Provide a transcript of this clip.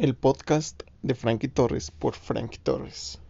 el podcast de Frankie Torres por Frankie Torres.